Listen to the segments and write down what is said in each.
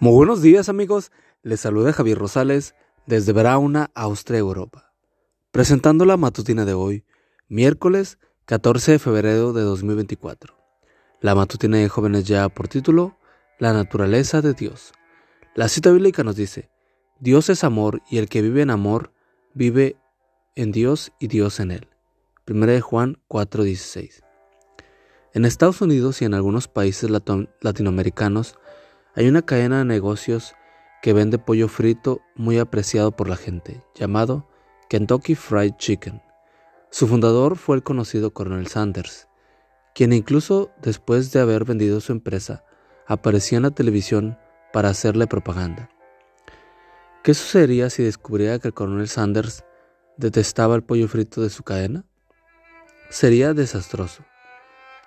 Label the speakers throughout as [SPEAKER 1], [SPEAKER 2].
[SPEAKER 1] Muy buenos días amigos, les saluda Javier Rosales desde Brauna, Austria, Europa, presentando la matutina de hoy, miércoles 14 de febrero de 2024. La matutina de jóvenes ya por título, La naturaleza de Dios. La cita bíblica nos dice, Dios es amor y el que vive en amor vive en Dios y Dios en él. 1 de Juan 4:16. En Estados Unidos y en algunos países latinoamericanos, hay una cadena de negocios que vende pollo frito muy apreciado por la gente, llamado Kentucky Fried Chicken. Su fundador fue el conocido Coronel Sanders, quien incluso después de haber vendido su empresa, aparecía en la televisión para hacerle propaganda. ¿Qué sucedería si descubriera que el coronel Sanders detestaba el pollo frito de su cadena? Sería desastroso.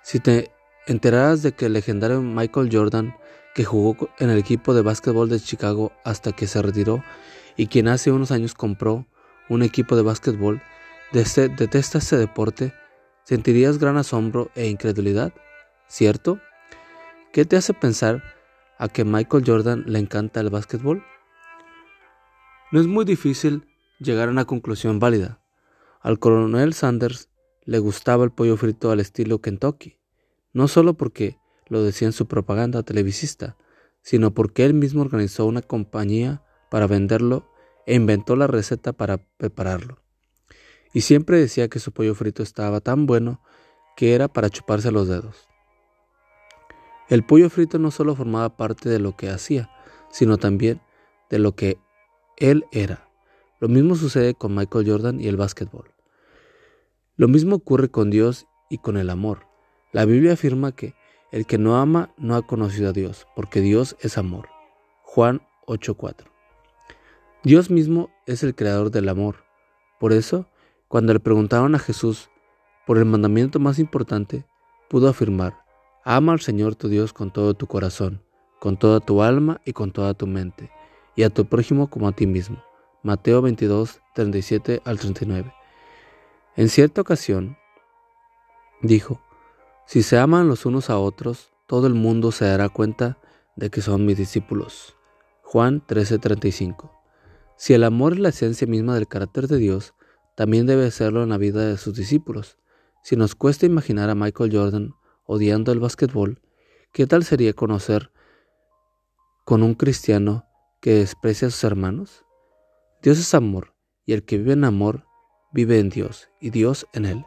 [SPEAKER 1] Si te enteraras de que el legendario Michael Jordan que jugó en el equipo de básquetbol de Chicago hasta que se retiró y quien hace unos años compró un equipo de básquetbol, detesta ese deporte, ¿sentirías gran asombro e incredulidad? ¿Cierto? ¿Qué te hace pensar a que Michael Jordan le encanta el básquetbol? No es muy difícil llegar a una conclusión válida. Al coronel Sanders le gustaba el pollo frito al estilo Kentucky, no solo porque lo decía en su propaganda televisista, sino porque él mismo organizó una compañía para venderlo e inventó la receta para prepararlo. Y siempre decía que su pollo frito estaba tan bueno que era para chuparse los dedos. El pollo frito no solo formaba parte de lo que hacía, sino también de lo que él era. Lo mismo sucede con Michael Jordan y el básquetbol. Lo mismo ocurre con Dios y con el amor. La Biblia afirma que el que no ama no ha conocido a Dios, porque Dios es amor. Juan 8:4. Dios mismo es el creador del amor. Por eso, cuando le preguntaron a Jesús por el mandamiento más importante, pudo afirmar, ama al Señor tu Dios con todo tu corazón, con toda tu alma y con toda tu mente, y a tu prójimo como a ti mismo. Mateo 22, 37 al 39. En cierta ocasión, dijo, si se aman los unos a otros, todo el mundo se dará cuenta de que son mis discípulos. Juan 13:35. Si el amor es la esencia misma del carácter de Dios, también debe serlo en la vida de sus discípulos. Si nos cuesta imaginar a Michael Jordan odiando el básquetbol, ¿qué tal sería conocer con un cristiano que desprecia a sus hermanos? Dios es amor, y el que vive en amor vive en Dios, y Dios en él.